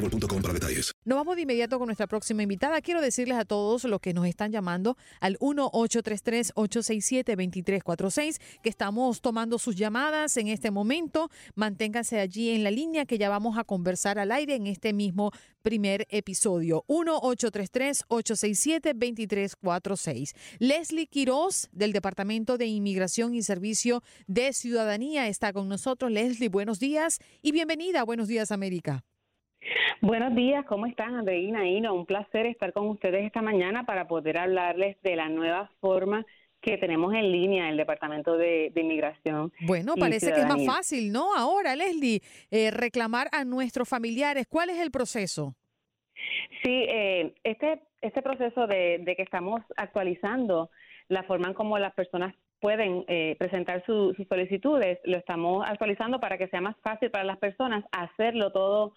boostmobile.com para detalles. Nos vamos de inmediato con nuestra próxima invitada. Quiero decirles a todos los que nos están llamando al 1-833-867-2346 que estamos tomando sus llamadas en este momento. Manténganse allí en la línea que ya vamos a conversar al aire en este mismo primer episodio. 1-833-867-2346. Leslie Quiroz del Departamento de Inmigración y Servicio de Ciudadanía está con nosotros. Leslie, buenos días y bienvenida Buenos Días América. Buenos días, ¿cómo están, Andreina? Ino, un placer estar con ustedes esta mañana para poder hablarles de la nueva forma que tenemos en línea el Departamento de, de Inmigración. Bueno, parece que es más fácil, ¿no? Ahora, Leslie, eh, reclamar a nuestros familiares. ¿Cuál es el proceso? Sí, eh, este, este proceso de, de que estamos actualizando la forma en cómo las personas pueden eh, presentar su- sus solicitudes, lo estamos actualizando para que sea más fácil para las personas hacerlo todo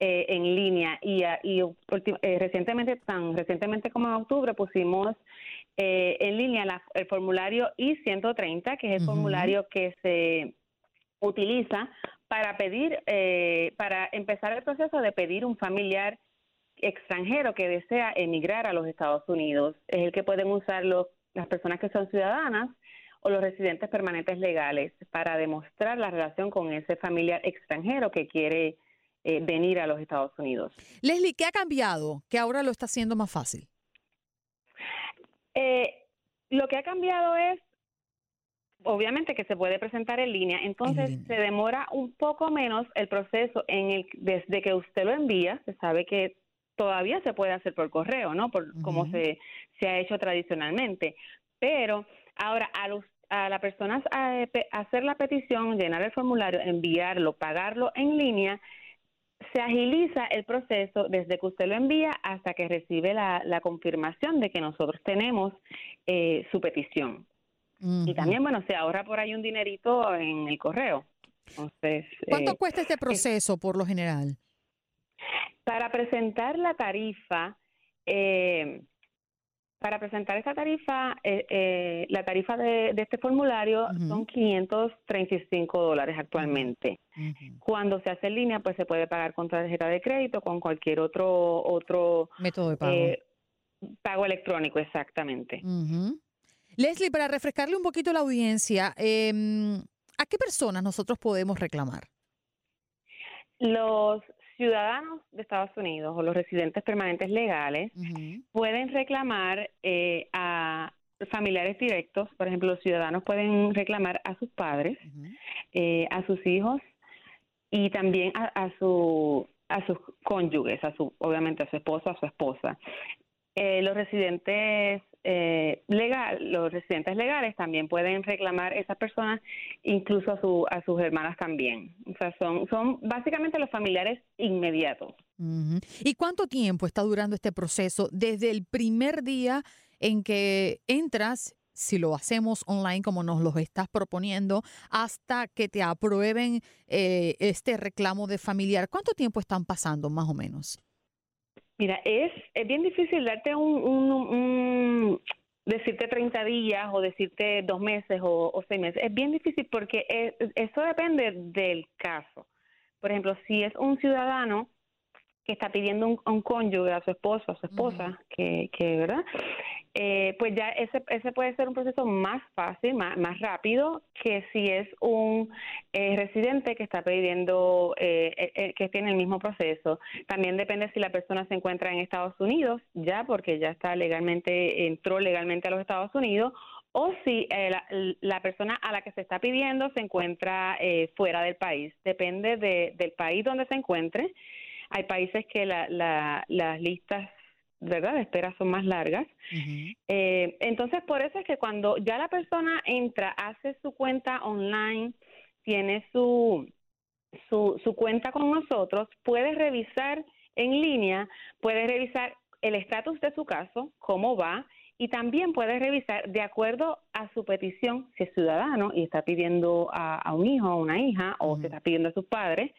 eh, en línea. Y, ah, y eh, recientemente, tan recientemente como en octubre, pusimos eh, en línea la- el formulario I-130, que es el formulario que se utiliza para pedir, eh, para empezar el proceso de pedir un familiar extranjero que desea emigrar a los Estados Unidos. Es el que pueden usar los, las personas que son ciudadanas o los residentes permanentes legales para demostrar la relación con ese familiar extranjero que quiere eh, venir a los Estados Unidos. Leslie, ¿qué ha cambiado que ahora lo está haciendo más fácil? Eh, lo que ha cambiado es, obviamente, que se puede presentar en línea, entonces se demora un poco menos el proceso en el desde que usted lo envía, se sabe que todavía se puede hacer por correo, ¿no? Por como se, se ha hecho tradicionalmente, pero ahora a los a la persona a- pe- hacer la petición, llenar el formulario, enviarlo, pagarlo en línea, se agiliza el proceso desde que usted lo envía hasta que recibe la, la confirmación de que nosotros tenemos eh, su petición. Y también, bueno, se ahorra por ahí un dinerito en el correo. Entonces, ¿Cuánto eh, cuesta este proceso por lo general? para presentar la tarifa, eh, para presentar esa tarifa, eh, eh, la tarifa de, de este formulario son 535 dólares actualmente. Cuando se hace en línea, pues se puede pagar con tarjeta de crédito, con cualquier otro otro Método de pago. eh, pago electrónico, exactamente. Ujú. Leslie, para refrescarle un poquito la audiencia, em, ¿a qué personas nosotros podemos reclamar? Los ciudadanos de Estados Unidos o los residentes permanentes legales pueden reclamar eh, a familiares directos, por ejemplo, los ciudadanos pueden reclamar a sus padres, eh, a sus hijos y también a, a su a sus cónyuges, a su obviamente a su esposo, a su esposa. Eh, los residentes eh, legal, los residentes legales también pueden reclamar esas personas, incluso a, su, a sus hermanas también. O sea, son, son básicamente los familiares inmediatos. ¿Y cuánto tiempo está durando este proceso desde el primer día en que entras, si lo hacemos online como nos lo estás proponiendo, hasta que te aprueben eh, este reclamo de familiar? ¿Cuánto tiempo están pasando más o menos? Mira, es, es bien difícil darte un, un, un- decirte 30 días o decirte dos meses o, o seis meses. Es bien difícil porque es- eso depende del caso. Por ejemplo, si es un ciudadano que está pidiendo un, un cónyuge, a su esposo, a su esposa, que, que, ¿verdad? Eh, pues ya ese, ese puede ser un proceso más fácil, más, más rápido que si es un eh, residente que está pidiendo, eh, eh, eh, que tiene el mismo proceso. También depende si la persona se encuentra en Estados Unidos, ya porque ya está legalmente, entró legalmente a los Estados Unidos, o si eh, la, la persona a la que se está pidiendo se encuentra eh, fuera del país. Depende de- del país donde se encuentre. Hay países que la, la- las listas ¿verdad? de espera son más largas. Eh, entonces, por eso es que cuando ya la persona entra, hace su cuenta online, tiene su, su, su cuenta con nosotros, puede revisar en línea, puede revisar el estatus de su caso, cómo va, y también puede revisar de acuerdo a su petición, si es ciudadano y está pidiendo a, a un hijo o una hija, o se está pidiendo a sus padres,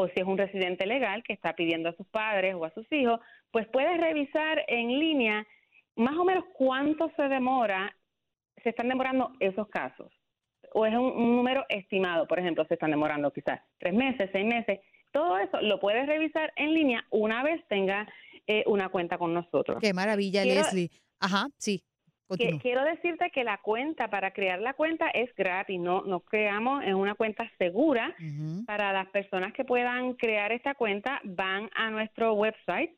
o si es un residente legal que está pidiendo a sus padres o a sus hijos, pues puede revisar en línea más o menos cuánto se demora, se están demorando esos casos. O es un, un número estimado, por ejemplo, se están demorando quizás tres meses, seis meses. Todo eso lo puedes revisar en línea una vez tenga eh, una cuenta con nosotros. Qué maravilla, Quiero- Leslie. Ajá, sí. Que- quiero decirte que la cuenta, para crear la cuenta es gratis, no nos creamos en una cuenta segura. Para las personas que puedan crear esta cuenta, van a nuestro website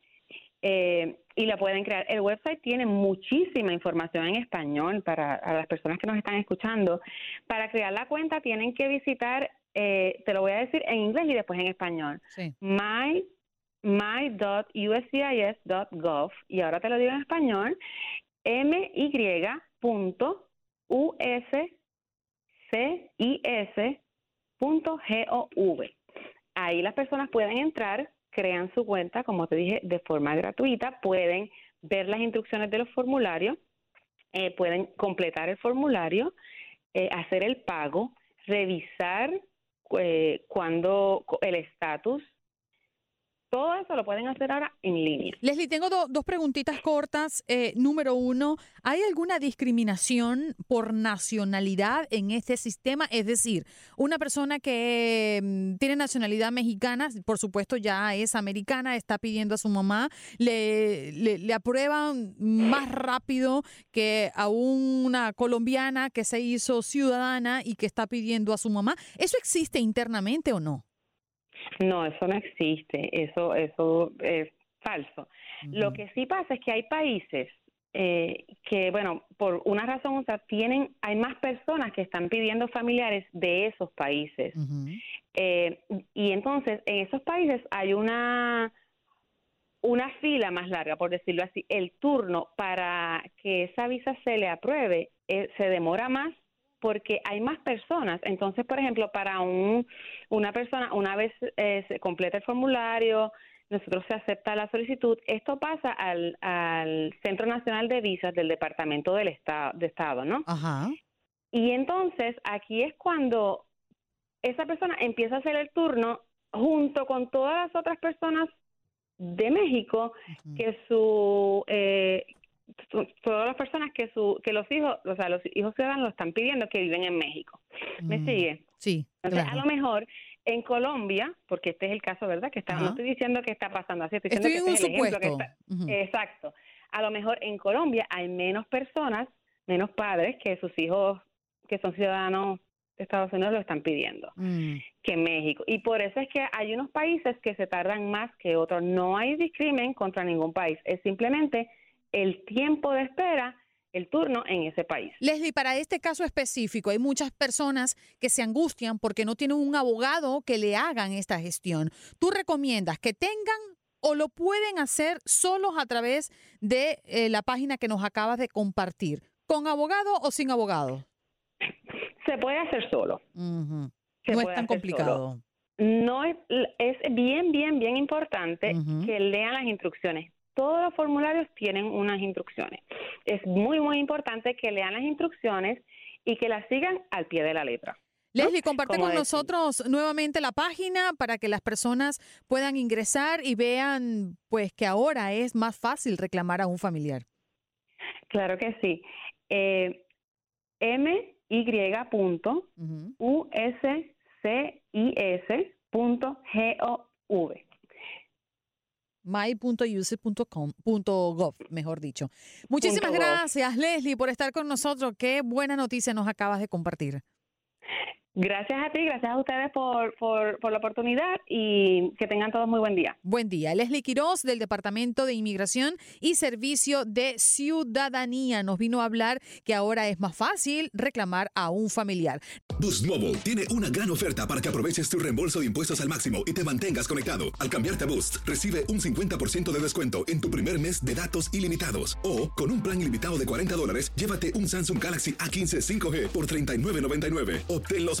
eh, y la pueden crear. El website tiene muchísima información en español para a las personas que nos están escuchando. Para crear la cuenta tienen que visitar, eh, te lo voy a decir en inglés y después en español. Sí. My my.uscis.gov y ahora te lo digo en español my.uscis.gov. Ahí las personas pueden entrar, crean su cuenta, como te dije, de forma gratuita, pueden ver las instrucciones de los formularios, eh, pueden completar el formulario, eh, hacer el pago, revisar eh, cuando el estatus, todo eso lo pueden hacer ahora en línea. Leslie, tengo do- dos preguntitas cortas. Eh, número uno, ¿hay alguna discriminación por nacionalidad en este sistema? Es decir, una persona que mm, tiene nacionalidad mexicana, por supuesto ya es americana, está pidiendo a su mamá, le, le, le aprueban más rápido que a una colombiana que se hizo ciudadana y que está pidiendo a su mamá. ¿Eso existe internamente o no? No, eso no existe, eso, eso es falso. Lo que sí pasa es que hay países eh, que, bueno, por una razón u otra, tienen, hay más personas que están pidiendo familiares de esos países. Eh, y entonces, en esos países hay una una fila más larga, por decirlo así, el turno para que esa visa se le apruebe eh, se demora más porque hay más personas. Entonces, por ejemplo, para un, una persona, una vez eh, se completa el formulario, nosotros se acepta la solicitud, esto pasa al, al Centro Nacional de Visas del Departamento del Estado, de Estado, ¿no? Ajá. Y entonces aquí es cuando esa persona empieza a hacer el turno junto con todas las otras personas de México que su eh, su- todas las personas que su que los hijos o sea los hijos ciudadanos lo están pidiendo que viven en México me Mm, sigue Sí, entonces claro. a lo mejor en Colombia porque este es el caso verdad que está Ajá. no estoy diciendo que está pasando así estoy, diciendo en que este un es el ejemplo que está- exacto a lo mejor en Colombia hay menos personas menos padres que sus hijos que son ciudadanos de Estados Unidos lo están pidiendo Mm. que México. Y por eso es que hay unos países que se tardan más que otros. No hay discrimen contra ningún país. Es simplemente el tiempo de espera, el turno en ese país. Leslie, para este caso específico, hay muchas personas que se angustian porque no tienen un abogado que le hagan esta gestión. ¿Tú recomiendas que tengan o lo pueden hacer solos a través de eh, la página que nos acabas de compartir? ¿Con abogado o sin abogado? Se puede hacer solo. no es tan complicado. No es, es bien, bien, bien importante que lean las instrucciones. Todos los formularios tienen unas instrucciones. Es muy, muy importante que lean las instrucciones y que las sigan al pie de la letra. Leslie, comparte con decir. nosotros nuevamente la página para que las personas puedan ingresar y vean pues que ahora es más fácil reclamar a un familiar. Claro que sí. Eh, my.uscis.gov. my.uses.com.gov, mejor dicho. Muchísimas gracias, Leslie, por estar con nosotros. Qué buena noticia nos acabas de compartir. Gracias a ti, gracias a ustedes por, por, por la oportunidad y que tengan todos muy buen día. Buen día. Leslie Quiroz del Departamento de Inmigración y Servicio de Ciudadanía nos vino a hablar que ahora es más fácil reclamar a un familiar. Boost Mobile tiene una gran oferta para que aproveches tu reembolso de impuestos al máximo y te mantengas conectado. Al cambiarte a Boost, recibe un 50% de descuento en tu primer mes de datos ilimitados. O, con un plan ilimitado de 40 dólares, llévate un Samsung Galaxy A15 5G por $39.99. Obtén los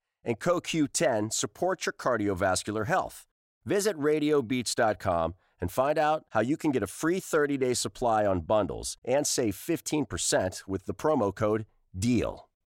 and CoQ10 support your cardiovascular health. Visit radiobeats.com and find out how you can get a free 30 day supply on bundles and save 15% with the promo code DEAL.